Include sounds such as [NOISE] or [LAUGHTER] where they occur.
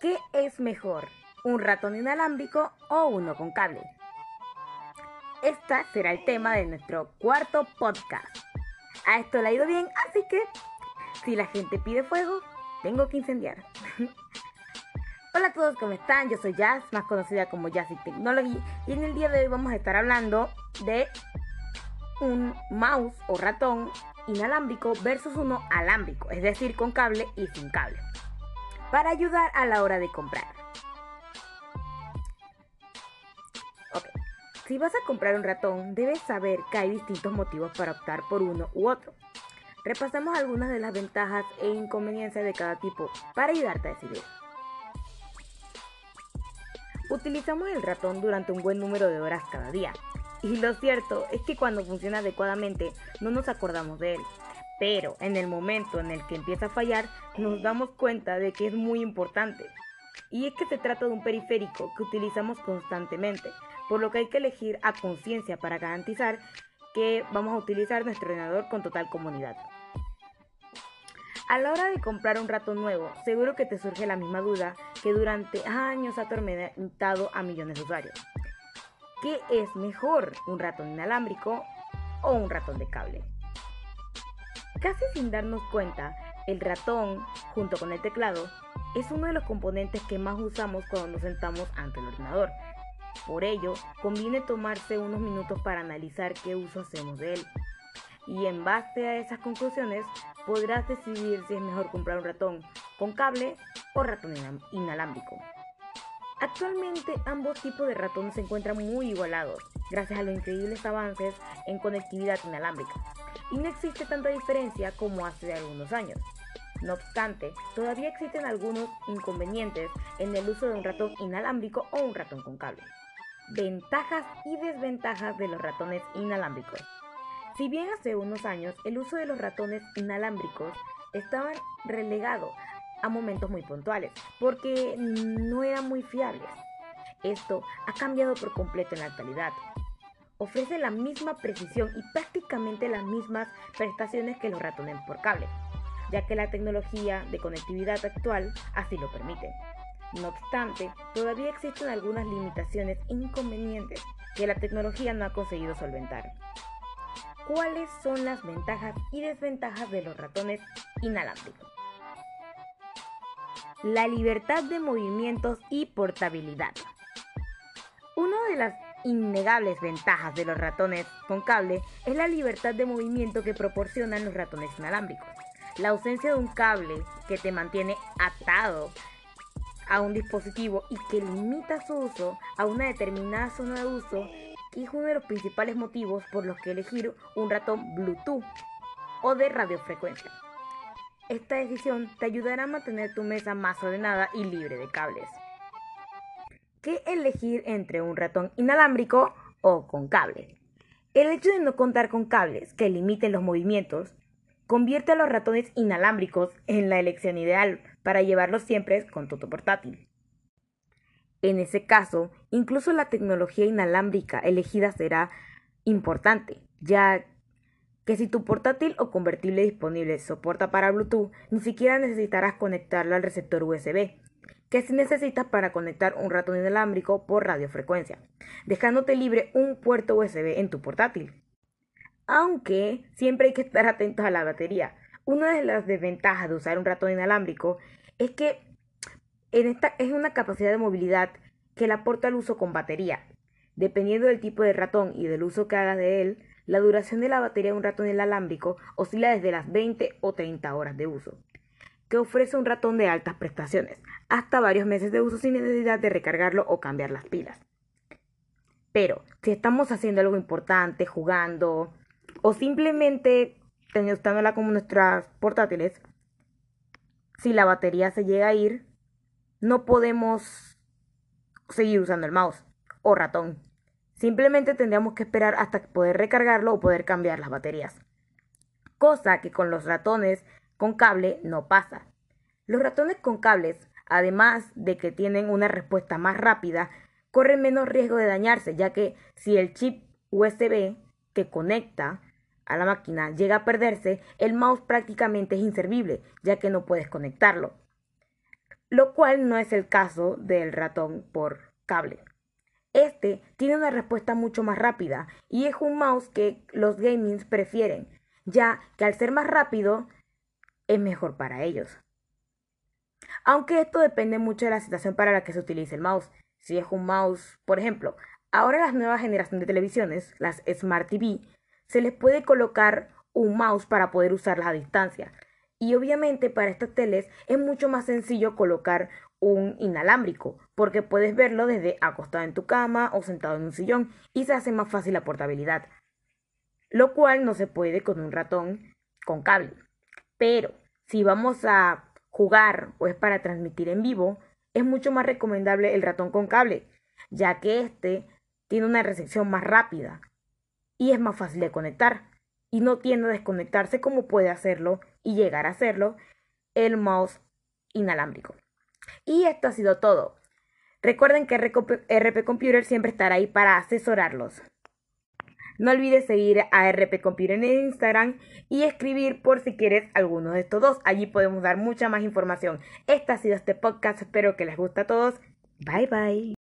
¿Qué es mejor, un ratón inalámbrico o uno con cable? Este será el tema de nuestro cuarto podcast. A esto le ha ido bien, así que si la gente pide fuego, tengo que incendiar. [LAUGHS] Hola a todos, ¿cómo están? Yo soy Jazz, más conocida como Jazzy Technology, y en el día de hoy vamos a estar hablando de un mouse o ratón inalámbrico versus uno alámbrico, es decir, con cable y sin cable, para ayudar a la hora de comprar. Ok, si vas a comprar un ratón, debes saber que hay distintos motivos para optar por uno u otro. Repasamos algunas de las ventajas e inconveniencias de cada tipo para ayudarte a decidir. Utilizamos el ratón durante un buen número de horas cada día, y lo cierto es que cuando funciona adecuadamente no nos acordamos de él. Pero en el momento en el que empieza a fallar nos damos cuenta de que es muy importante. Y es que se trata de un periférico que utilizamos constantemente, por lo que hay que elegir a conciencia para garantizar que vamos a utilizar nuestro ordenador con total comunidad. A la hora de comprar un ratón nuevo, seguro que te surge la misma duda que durante años ha atormentado a millones de usuarios. ¿Qué es mejor, un ratón inalámbrico o un ratón de cable? Casi sin darnos cuenta, el ratón, junto con el teclado, es uno de los componentes que más usamos cuando nos sentamos ante el ordenador. Por ello, conviene tomarse unos minutos para analizar qué uso hacemos de él. Y en base a esas conclusiones, podrás decidir si es mejor comprar un ratón con cable o ratón inalámbrico. Actualmente ambos tipos de ratones se encuentran muy igualados, gracias a los increíbles avances en conectividad inalámbrica, y no existe tanta diferencia como hace algunos años. No obstante, todavía existen algunos inconvenientes en el uso de un ratón inalámbrico o un ratón con cable. Ventajas y desventajas de los ratones inalámbricos. Si bien hace unos años el uso de los ratones inalámbricos estaba relegado a momentos muy puntuales, porque no eran muy fiables. Esto ha cambiado por completo en la actualidad. Ofrece la misma precisión y prácticamente las mismas prestaciones que los ratones por cable, ya que la tecnología de conectividad actual así lo permite. No obstante, todavía existen algunas limitaciones e inconvenientes que la tecnología no ha conseguido solventar. ¿Cuáles son las ventajas y desventajas de los ratones inalámbricos? la libertad de movimientos y portabilidad. Una de las innegables ventajas de los ratones con cable es la libertad de movimiento que proporcionan los ratones inalámbricos. La ausencia de un cable que te mantiene atado a un dispositivo y que limita su uso a una determinada zona de uso es uno de los principales motivos por los que elegir un ratón Bluetooth o de radiofrecuencia. Esta decisión te ayudará a mantener tu mesa más ordenada y libre de cables. ¿Qué elegir entre un ratón inalámbrico o con cable? El hecho de no contar con cables que limiten los movimientos convierte a los ratones inalámbricos en la elección ideal para llevarlos siempre con tu portátil. En ese caso, incluso la tecnología inalámbrica elegida será importante, ya que si tu portátil o convertible disponible soporta para Bluetooth, ni siquiera necesitarás conectarlo al receptor USB, que si necesitas para conectar un ratón inalámbrico por radiofrecuencia, dejándote libre un puerto USB en tu portátil. Aunque siempre hay que estar atentos a la batería. Una de las desventajas de usar un ratón inalámbrico es que en esta es una capacidad de movilidad que le aporta al uso con batería. Dependiendo del tipo de ratón y del uso que hagas de él, la duración de la batería de un ratón inalámbrico oscila desde las 20 o 30 horas de uso, que ofrece un ratón de altas prestaciones, hasta varios meses de uso sin necesidad de recargarlo o cambiar las pilas. Pero, si estamos haciendo algo importante, jugando, o simplemente teniéndola como nuestras portátiles, si la batería se llega a ir, no podemos seguir usando el mouse o ratón. Simplemente tendríamos que esperar hasta poder recargarlo o poder cambiar las baterías. Cosa que con los ratones con cable no pasa. Los ratones con cables, además de que tienen una respuesta más rápida, corren menos riesgo de dañarse, ya que si el chip USB que conecta a la máquina llega a perderse, el mouse prácticamente es inservible, ya que no puedes conectarlo. Lo cual no es el caso del ratón por cable. Este tiene una respuesta mucho más rápida y es un mouse que los gamings prefieren, ya que al ser más rápido es mejor para ellos. Aunque esto depende mucho de la situación para la que se utilice el mouse. Si es un mouse, por ejemplo, ahora las nuevas generaciones de televisiones, las Smart TV, se les puede colocar un mouse para poder usarlas a distancia. Y obviamente para estas teles es mucho más sencillo colocar un inalámbrico, porque puedes verlo desde acostado en tu cama o sentado en un sillón y se hace más fácil la portabilidad. Lo cual no se puede con un ratón con cable. Pero si vamos a jugar o es para transmitir en vivo, es mucho más recomendable el ratón con cable, ya que este tiene una recepción más rápida y es más fácil de conectar y no tiende a desconectarse como puede hacerlo y llegar a hacerlo el mouse inalámbrico. Y esto ha sido todo. Recuerden que RP Computer siempre estará ahí para asesorarlos. No olvides seguir a RP Computer en Instagram y escribir por si quieres alguno de estos dos. Allí podemos dar mucha más información. Este ha sido este podcast. Espero que les guste a todos. Bye bye.